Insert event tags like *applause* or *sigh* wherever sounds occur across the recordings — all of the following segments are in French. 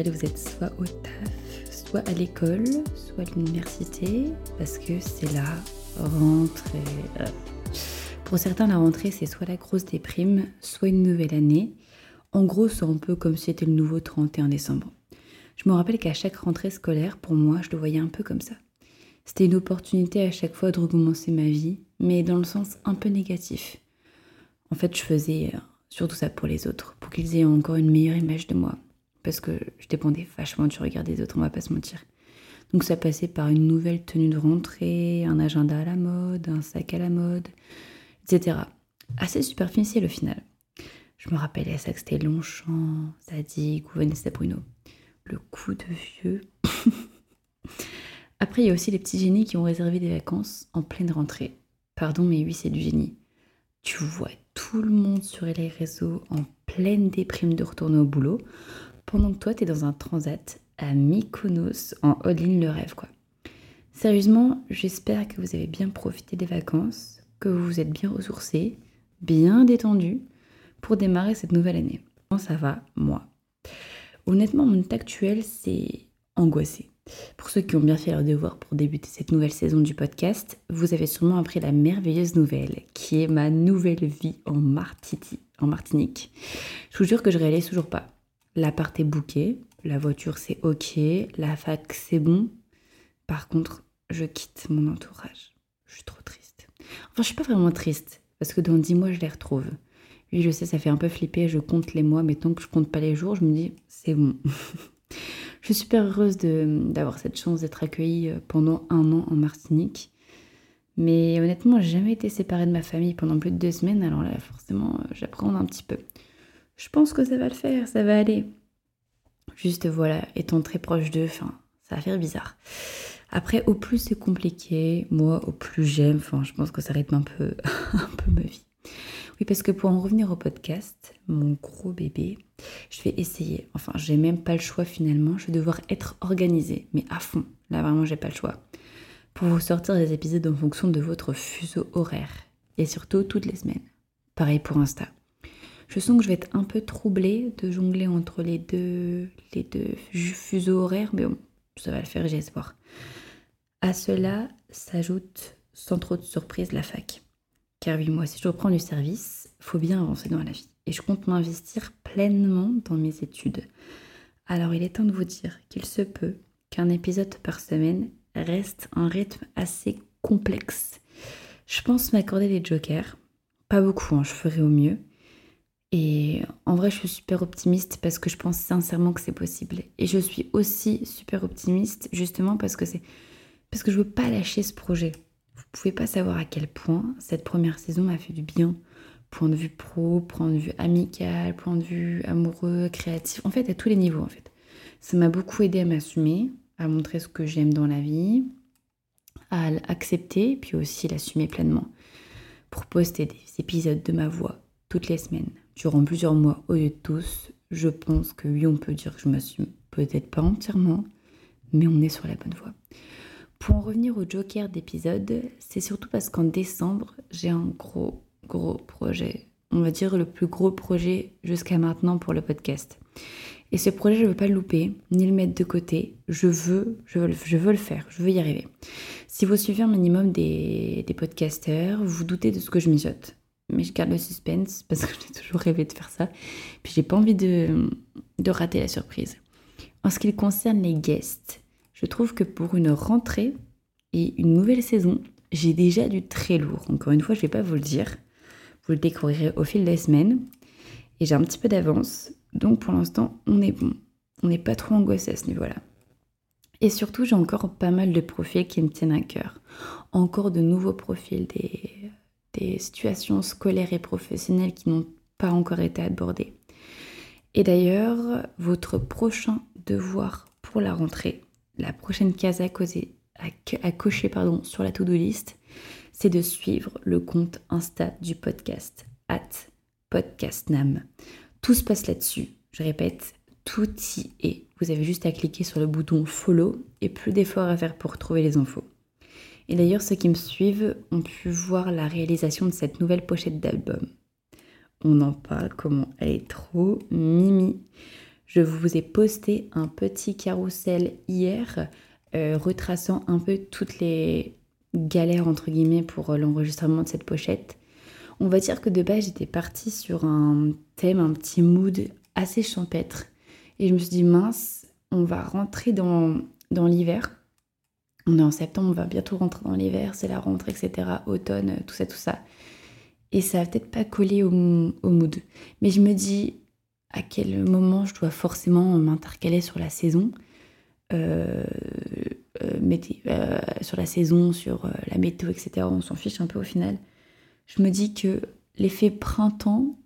vous êtes soit au taf, soit à l'école, soit à l'université, parce que c'est la rentrée. Pour certains, la rentrée, c'est soit la grosse déprime, soit une nouvelle année. En gros, c'est un peu comme si c'était le nouveau 31 décembre. Je me rappelle qu'à chaque rentrée scolaire, pour moi, je le voyais un peu comme ça. C'était une opportunité à chaque fois de recommencer ma vie, mais dans le sens un peu négatif. En fait, je faisais euh, surtout ça pour les autres, pour qu'ils aient encore une meilleure image de moi. Parce que je dépendais vachement du regard des autres, on va pas se mentir. Donc ça passait par une nouvelle tenue de rentrée, un agenda à la mode, un sac à la mode, etc. Assez superficiel au final. Je me rappelais ça que c'était Longchamp, Zadig ou Vanessa Bruno. Le coup de vieux. *laughs* Après, il y a aussi les petits génies qui ont réservé des vacances en pleine rentrée. Pardon, mais oui, c'est du génie. Tu vois tout le monde sur les réseaux en pleine déprime de retourner au boulot, pendant que toi, tu es dans un transat à Mykonos en all le rêve, quoi. Sérieusement, j'espère que vous avez bien profité des vacances, que vous vous êtes bien ressourcés, bien détendus pour démarrer cette nouvelle année. Comment ça va, moi? Honnêtement, mon état actuel, c'est angoissé. Pour ceux qui ont bien fait leur devoir pour débuter cette nouvelle saison du podcast, vous avez sûrement appris la merveilleuse nouvelle qui est ma nouvelle vie en, en Martinique. Je vous jure que je réalise toujours pas. L'appart est bouqué, la voiture c'est ok, la fac c'est bon. Par contre, je quitte mon entourage. Je suis trop triste. Enfin, je suis pas vraiment triste parce que dans dix mois je les retrouve. Oui, je sais, ça fait un peu flipper, je compte les mois, mais tant que je compte pas les jours, je me dis c'est bon. *laughs* Je suis super heureuse d'avoir cette chance d'être accueillie euh, pendant un an en Martinique. Mais honnêtement, j'ai jamais été séparée de ma famille pendant plus de deux semaines, alors là, forcément, euh, j'apprends un petit peu. Je pense que ça va le faire, ça va aller. Juste voilà, étant très proche d'eux, ça va faire bizarre. Après, au plus c'est compliqué, moi, au plus j'aime, enfin, je pense que ça rythme un peu, *laughs* un peu ma vie. Oui, parce que pour en revenir au podcast, mon gros bébé, je vais essayer. Enfin, j'ai même pas le choix finalement. Je vais devoir être organisée, mais à fond. Là, vraiment, j'ai pas le choix. Pour vous sortir des épisodes en fonction de votre fuseau horaire. Et surtout toutes les semaines. Pareil pour Insta. Je sens que je vais être un peu troublée de jongler entre les deux, fuseaux horaires, mais bon, ça va le faire, j'ai espoir. À cela s'ajoute, sans trop de surprise, la fac. Car oui, moi, si je reprends du service, faut bien avancer dans la vie. Et je compte m'investir pleinement dans mes études. Alors il est temps de vous dire qu'il se peut qu'un épisode par semaine reste un rythme assez complexe. Je pense m'accorder des jokers. Pas beaucoup, hein, je ferai au mieux. Et en vrai, je suis super optimiste parce que je pense sincèrement que c'est possible. Et je suis aussi super optimiste justement parce que c'est parce que je veux pas lâcher ce projet. Vous pouvez pas savoir à quel point cette première saison m'a fait du bien. Point de vue pro, point de vue amical, point de vue amoureux, créatif, en fait à tous les niveaux en fait. Ça m'a beaucoup aidé à m'assumer, à montrer ce que j'aime dans la vie, à l'accepter, puis aussi l'assumer pleinement. Pour poster des épisodes de ma voix toutes les semaines, durant plusieurs mois au lieu de tous, je pense que oui, on peut dire que je m'assume. Peut-être pas entièrement, mais on est sur la bonne voie. Pour en revenir au joker d'épisode, c'est surtout parce qu'en décembre, j'ai un gros, gros projet. On va dire le plus gros projet jusqu'à maintenant pour le podcast. Et ce projet, je ne veux pas le louper, ni le mettre de côté. Je veux, je veux, le faire, je veux y arriver. Si vous suivez un minimum des, des podcasteurs, vous doutez de ce que je mijote. Mais je garde le suspense parce que *laughs* j'ai toujours rêvé de faire ça. Puis j'ai pas envie de, de rater la surprise. En ce qui concerne les guests, je trouve que pour une rentrée et une nouvelle saison, j'ai déjà du très lourd. Encore une fois, je vais pas vous le dire. Vous le découvrirez au fil des semaines. Et j'ai un petit peu d'avance. Donc pour l'instant, on est bon. On n'est pas trop angoissé à ce niveau-là. Et surtout, j'ai encore pas mal de profils qui me tiennent à cœur. Encore de nouveaux profils, des, des situations scolaires et professionnelles qui n'ont pas encore été abordées. Et d'ailleurs, votre prochain devoir pour la rentrée, la prochaine case à, cocher sur la to-do list, c'est de suivre le compte Insta du podcast, at podcastnam. Tout se passe là-dessus. Je répète, tout y est. Vous avez juste à cliquer sur le bouton follow et plus d'efforts à faire pour trouver les infos. Et d'ailleurs, ceux qui me suivent ont pu voir la réalisation de cette nouvelle pochette d'album. on en parle, comment elle est trop mimi. Je vous ai posté un petit carrousel hier euh, retraçant un peu toutes les galères entre guillemets pour l'enregistrement de cette pochette. On va dire que de base j'étais partie sur un thème, un petit mood assez champêtre. Et je me suis dit mince, on va rentrer dans l'hiver. On est en septembre, on va bientôt rentrer dans l'hiver, c'est la rentrée, etc. Automne, tout ça, tout ça. Et ça va peut-être pas coller au, mood. Mais je me dis à quel moment je dois forcément m'intercaler sur la saison. Euh, euh, euh, sur la saison, sur la météo, etc. On s'en fiche un peu au final. Je me dis que l'effet printemps,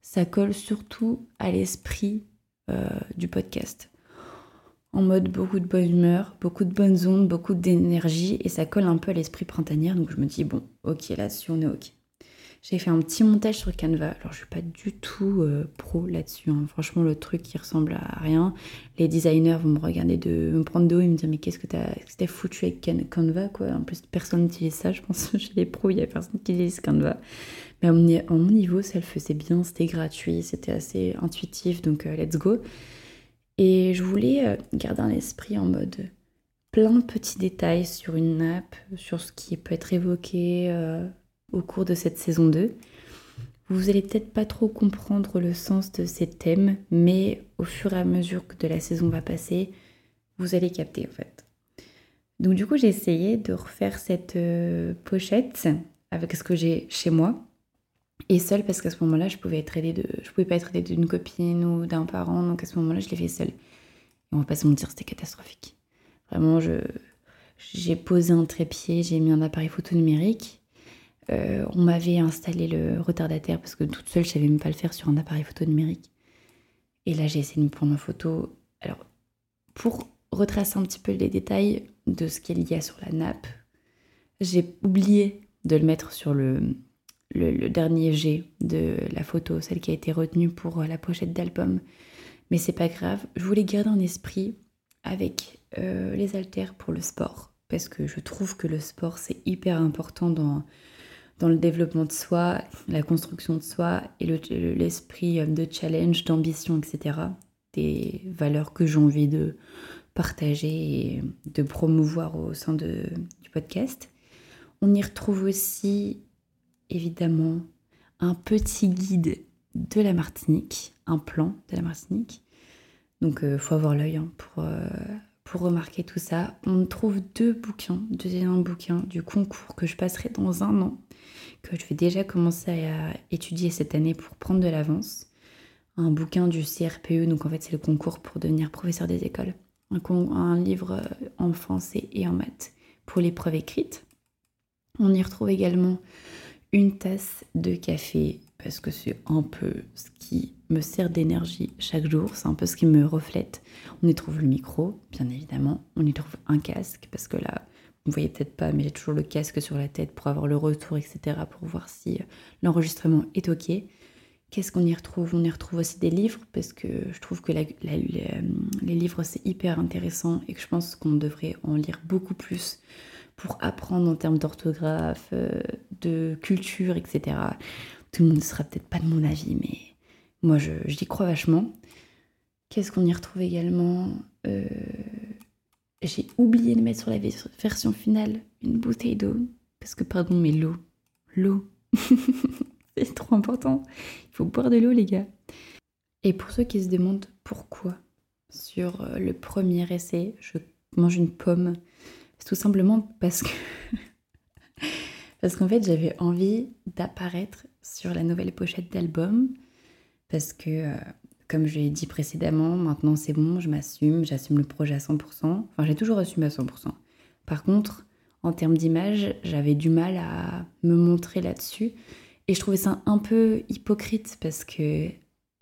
ça colle surtout à l'esprit du podcast en mode beaucoup de bonne humeur, beaucoup de bonnes ondes, beaucoup d'énergie, et ça colle un peu à l'esprit printanière, donc je me dis, bon, ok, là-dessus, on est ok. J'ai fait un petit montage sur Canva, alors je suis pas du tout euh, pro là-dessus, hein. franchement, le truc qui ressemble à rien. Les designers vont me regarder, de me prendre de haut et me dire, mais qu'est-ce que t'as as foutu avec Canva, quoi? En plus, personne n'utilise ça, je pense, *laughs* chez les pros, il y a personne qui utilise Canva. Mais à mon, niveau, ça le faisait bien, c'était gratuit, c'était assez intuitif, donc euh, let's go. Et je voulais euh, garder un esprit en mode plein de petits détails sur une nappe, sur ce qui peut être évoqué euh, au cours de cette saison 2. Vous allez peut-être pas trop comprendre le sens de ces thèmes, mais au fur et à mesure que la saison va passer, vous allez capter en fait. Donc du coup j'ai essayé de refaire cette euh, pochette avec ce que j'ai chez moi et seule parce qu'à ce moment-là, je pouvais être aidée de, je pouvais pas être aidée d'une copine ou d'un parent, donc à ce moment-là, je l'ai fait seule. Et on va pas se mentir, c'était catastrophique. Vraiment, je, j'ai posé un trépied, j'ai mis un appareil photo numérique. Euh, on m'avait installé le retardataire parce que toute seule, je savais même pas le faire sur un appareil photo numérique. Et là, j'ai essayé de me prendre en photo. Alors, pour retracer un petit peu les détails de ce qu'il y a sur la nappe, j'ai oublié de le mettre sur le, le, dernier G de la photo, celle qui a été retenue pour euh, la pochette d'album. Mais c'est pas grave, je voulais garder en esprit avec euh, les haltères pour le sport. Parce que je trouve que le sport, c'est hyper important dans, dans le développement de soi, la construction de soi et l'esprit euh, de challenge, d'ambition, etc. Des valeurs que j'ai envie de partager et de promouvoir au sein de, du podcast. On y retrouve aussi évidemment un petit guide de la Martinique, un plan de la Martinique. Donc il euh, faut avoir l'œil hein, pour, euh, pour remarquer tout ça. On trouve deux bouquins, deuxième bouquin du concours que je passerai dans un an, que je vais déjà commencer à étudier cette année pour prendre de l'avance. Un bouquin du CRPE, donc en fait c'est le concours pour devenir professeur des écoles. Un, un livre euh, en français et en maths pour l'épreuve écrite. On y retrouve également une tasse de café parce que c'est un peu ce qui me sert d'énergie chaque jour, c'est un peu ce qui me reflète. On y trouve le micro, bien évidemment, on y trouve un casque parce que là, vous voyez peut-être pas, mais j'ai toujours le casque sur la tête pour avoir le retour, etc., pour voir si l'enregistrement est OK. Qu'est-ce qu'on y retrouve? On y retrouve aussi des livres parce que je trouve que les, euh, les livres c'est hyper intéressant et que je pense qu'on devrait en lire beaucoup plus pour apprendre en termes d'orthographe, euh, de culture, etc. Tout le monde ne sera peut-être pas de mon avis, mais moi je, j'y crois vachement. Qu'est-ce qu'on y retrouve également? Euh, J'ai oublié de mettre sur la version finale une bouteille d'eau. Parce que, pardon, mais l'eau, l'eau, *laughs* *laughs* c'est trop important. Il faut boire de l'eau, les gars. Et pour ceux qui se demandent pourquoi, sur euh, le premier essai, je mange une pomme tout simplement parce que. *laughs* parce qu'en fait, j'avais envie d'apparaître sur la nouvelle pochette d'album. Parce que, euh, comme je l'ai dit précédemment, maintenant c'est bon, je m'assume, j'assume le projet à 100%. Enfin, j'ai toujours assumé à 100%. Par contre, en termes d'image, j'avais du mal à me montrer là-dessus. Et je trouvais ça un peu hypocrite parce que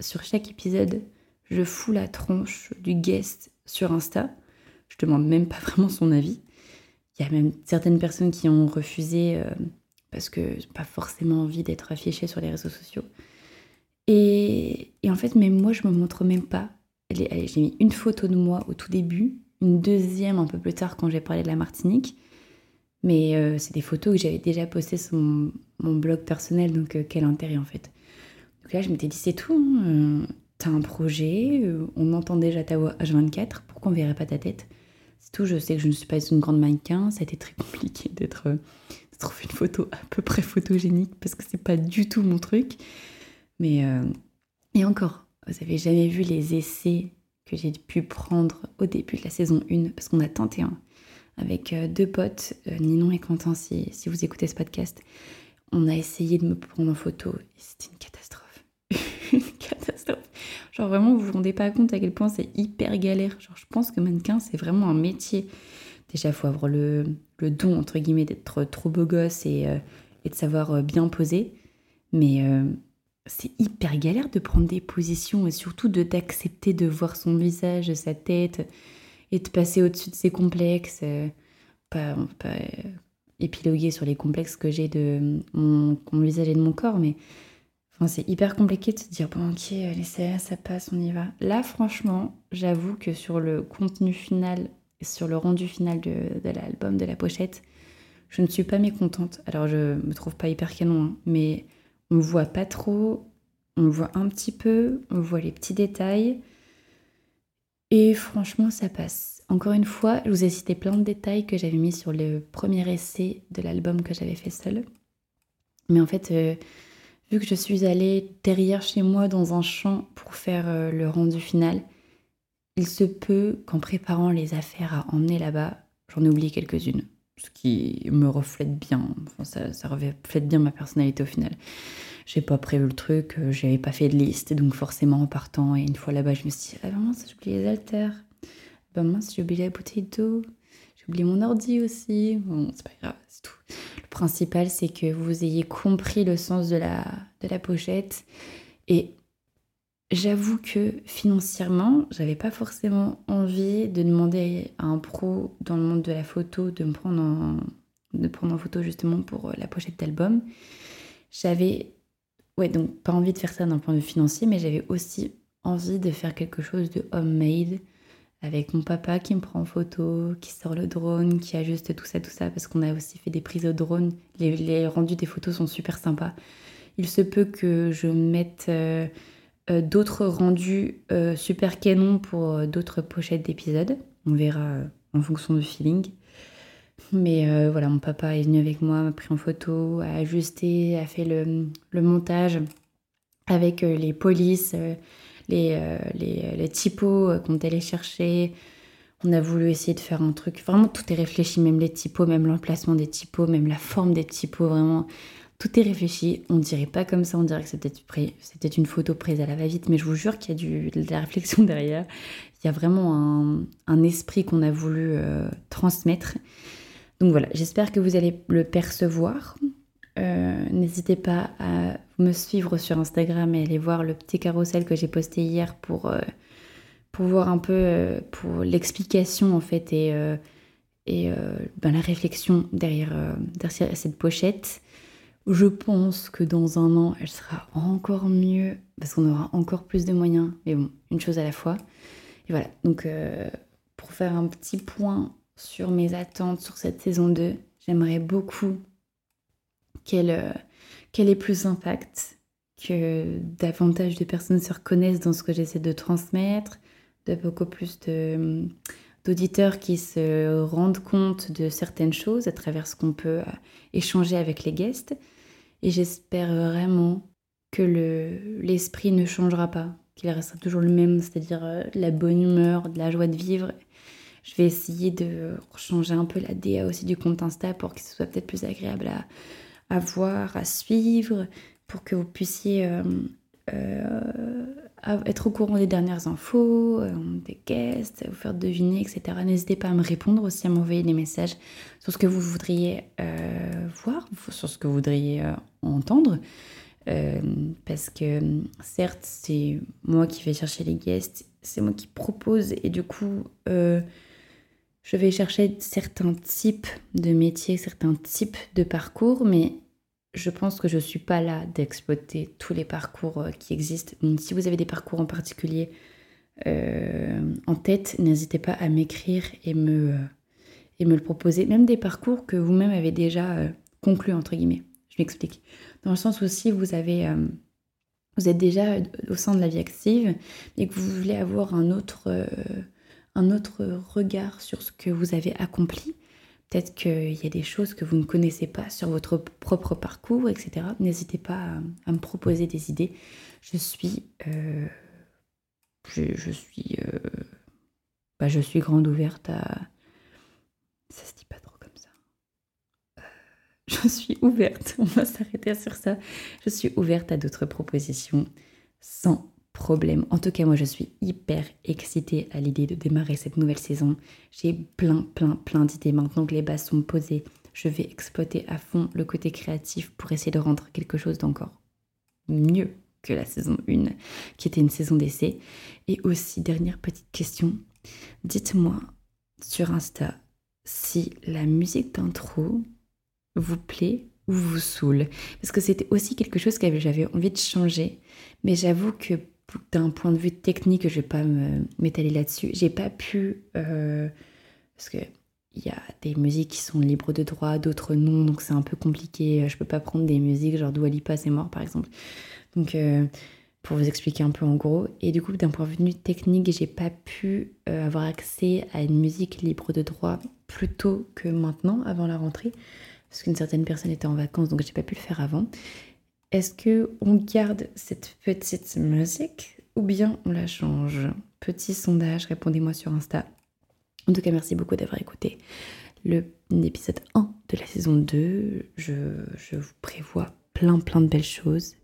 sur chaque épisode, je fous la tronche du guest sur Insta. Je demande même pas *laughs* vraiment son avis. Il y a même certaines personnes qui ont refusé euh, parce que pas forcément envie d'être affichée sur les réseaux sociaux. Et, en fait, même moi, je me montre même pas. J'ai mis une photo de moi au tout début, une deuxième un peu plus tard quand j'ai parlé de la Martinique. Mais euh, c'est des photos que j'avais déjà postées sur mon, blog personnel, donc euh, quel intérêt en fait. Donc là, je m'étais dit, c'est tout. Hein, t'as un projet, on entend déjà ta voix H24, pourquoi on verrait pas ta tête? C'est tout, je sais que je ne suis pas une grande mannequin, ça a été très *laughs* compliqué d'être de trouver une photo à peu près photogénique parce que c'est pas du tout mon truc. Mais et encore, vous avez jamais vu les essais que j'ai pu prendre au début de la saison 1 parce qu'on a tenté un avec deux potes, Ninon et Quentin, si, vous écoutez ce podcast. On a essayé de me prendre en photo et c'était une catastrophe. *laughs* une catastrophe. Genre vraiment, vous vous rendez pas compte à quel point c'est hyper galère. Genre, je pense que mannequin, c'est vraiment un métier. Déjà, faut avoir le, le, don, entre guillemets, d'être trop beau gosse et, euh, de savoir euh, bien poser. Mais euh, c'est hyper galère de prendre des positions et surtout de d'accepter de voir son visage, sa tête et de passer au-dessus de ses complexes. pas, pas épiloguer sur les complexes que j'ai de mon, visage et de mon corps, mais enfin, c'est hyper compliqué de se dire bon, ok, allez, ça, ça passe, on y va. Là, franchement, j'avoue que sur le contenu final sur le rendu final de, l'album, de la pochette, je ne suis pas mécontente. Alors je me trouve pas hyper canon, hein, mais on voit pas trop, on voit un petit peu, on voit les petits détails. Et franchement, ça passe. Encore une fois, je vous ai cité plein de détails que j'avais mis sur le premier essai de l'album que j'avais fait seul. Mais en fait, euh, vu que je suis allée derrière chez moi dans un champ pour faire euh, le rendu final, il se peut qu'en préparant les affaires à emmener là-bas, j'en ai oublié quelques-unes. Ce qui me reflète bien, ça, ça, reflète bien ma personnalité au final. J'ai pas prévu le truc, euh, j'avais pas fait de liste, donc forcément en partant, et une fois là-bas, je me suis dit, ah ben mince, j'ai oublié les haltères. Ben mince, j'ai oublié la bouteille d'eau. J'ai oublié mon ordi aussi. Bon, c'est pas grave, c'est tout. Le principal, c'est que vous ayez compris le sens de la, de la pochette. Et J'avoue que financièrement, j'avais pas forcément envie de demander à un pro dans le monde de la photo de me prendre en, de prendre en photo justement pour la pochette d'album. J'avais, ouais, donc pas envie de faire ça d'un point de vue financier, mais j'avais aussi envie de faire quelque chose de homemade avec mon papa qui me prend en photo, qui sort le drone, qui ajuste tout ça, tout ça, parce qu'on a aussi fait des prises au drone. Les, rendus des photos sont super sympas. Il se peut que je mette euh, euh, d'autres rendus euh, super canon pour d'autres pochettes d'épisodes. On verra en fonction du feeling. Mais voilà, mon papa est venu avec moi, m'a pris en photo, a ajusté, a fait le, le montage avec les polices, les, les, les, typos qu'on allé chercher. On a voulu essayer de faire un truc. Vraiment, tout est réfléchi, même les typos, même l'emplacement des typos, même la forme des typos. Vraiment, tout est réfléchi, on dirait pas comme ça, on dirait que c'était une photo prise à la va-vite, mais je vous jure qu'il y a du, de la réflexion derrière. Il y a vraiment un, esprit qu'on a voulu euh, transmettre. Donc voilà, j'espère que vous allez le percevoir. Euh, n'hésitez pas à me suivre sur Instagram et aller voir le petit carrousel que j'ai posté hier pour, euh, voir un peu pour l'explication en fait et, et ben, la réflexion derrière, derrière cette pochette. Je pense que dans un an, elle sera encore mieux parce qu'on aura encore plus de moyens. Mais bon, une chose à la fois. Et voilà, donc euh, pour faire un petit point sur mes attentes sur cette saison 2, j'aimerais beaucoup qu'elle euh, qu'elle ait plus d'impact, que davantage de personnes se reconnaissent dans ce que j'essaie de transmettre, de beaucoup plus de d'auditeurs qui se rendent compte de certaines choses à travers ce qu'on peut euh, échanger avec les guests. Et j'espère vraiment que l'esprit ne changera pas, qu'il restera toujours le même, c'est-à-dire euh, la bonne humeur, de la joie de vivre. Je vais essayer de changer un peu la DA aussi du compte Insta pour que ce soit peut-être plus agréable à, voir, à suivre, pour que vous puissiez euh, euh, être au courant des dernières infos, des guests, vous faire deviner, etc. N'hésitez pas à me répondre aussi, à m'envoyer des messages sur ce que vous voudriez voir, sur ce que vous voudriez entendre. Euh, parce que certes, c'est moi qui vais chercher les guests, c'est moi qui propose et du coup, euh, je vais chercher certains types de métiers, certains types de parcours, mais je pense que je ne suis pas là d'exploiter tous les parcours euh, qui existent. Donc, si vous avez des parcours en particulier en tête, n'hésitez pas à m'écrire et me, et me le proposer, même des parcours que vous-même avez déjà conclus, entre guillemets. Je m'explique. Dans le sens où si vous avez euh, vous êtes déjà au sein de la vie active et que vous voulez avoir un autre, euh, un autre regard sur ce que vous avez accompli, peut-être qu'il y a des choses que vous ne connaissez pas sur votre propre parcours, etc. N'hésitez pas à, me proposer des idées. Je suis, euh, je, suis, euh, bah, je suis grande ouverte à. Ça se dit pas trop comme ça. *laughs* je suis ouverte. *laughs* On va s'arrêter sur ça. Je suis ouverte à d'autres propositions sans problème. En tout cas, moi, je suis hyper excitée à l'idée de démarrer cette nouvelle saison. J'ai plein, plein, plein d'idées. Maintenant que les bases sont posées, je vais exploiter à fond le côté créatif pour essayer de rendre quelque chose d'encore mieux que la saison 1, qui était une saison d'essai. Et aussi, dernière petite question, dites-moi sur Insta si la musique d'intro vous plaît ou vous saoule. Parce que c'était aussi quelque chose que j'avais envie de changer. Mais j'avoue que d'un point de vue technique, je vais pas m'étaler là-dessus. J'ai pas pu euh, parce que il y a des musiques qui sont libres de droit, d'autres non, donc c'est un peu compliqué. Je peux pas prendre des musiques genre Dua Lipa c'est mort par exemple. Donc euh, pour vous expliquer un peu en gros. Et du coup d'un point de vue technique, j'ai pas pu euh, avoir accès à une musique libre de droit plus tôt que maintenant, avant la rentrée, parce qu'une certaine personne était en vacances, donc j'ai pas pu le faire avant. Est-ce que on garde cette petite musique ou bien on la change? Petit sondage, répondez-moi sur Insta. En tout cas, merci beaucoup d'avoir écouté l'épisode 1 de la saison 2. Je, je, vous prévois plein plein de belles choses.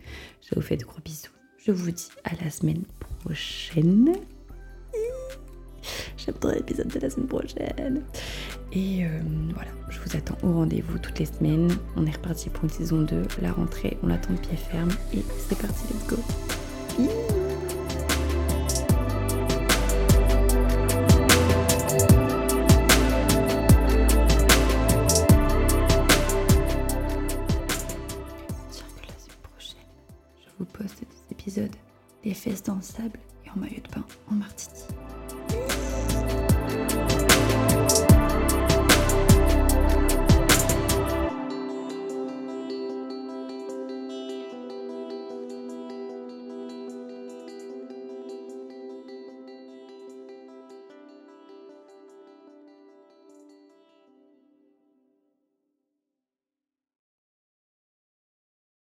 Je vous fais de gros bisous. Je vous dis à la semaine prochaine. J'adore l'épisode de la semaine prochaine. Et euh, voilà, je vous attends au rendez-vous toutes les semaines. On est reparti pour une saison 2. La rentrée, on l'attend de pied ferme. Et c'est parti, let's go. je vous poste des épisodes, des fesses dans le sable et en maillot de bain en Martinique.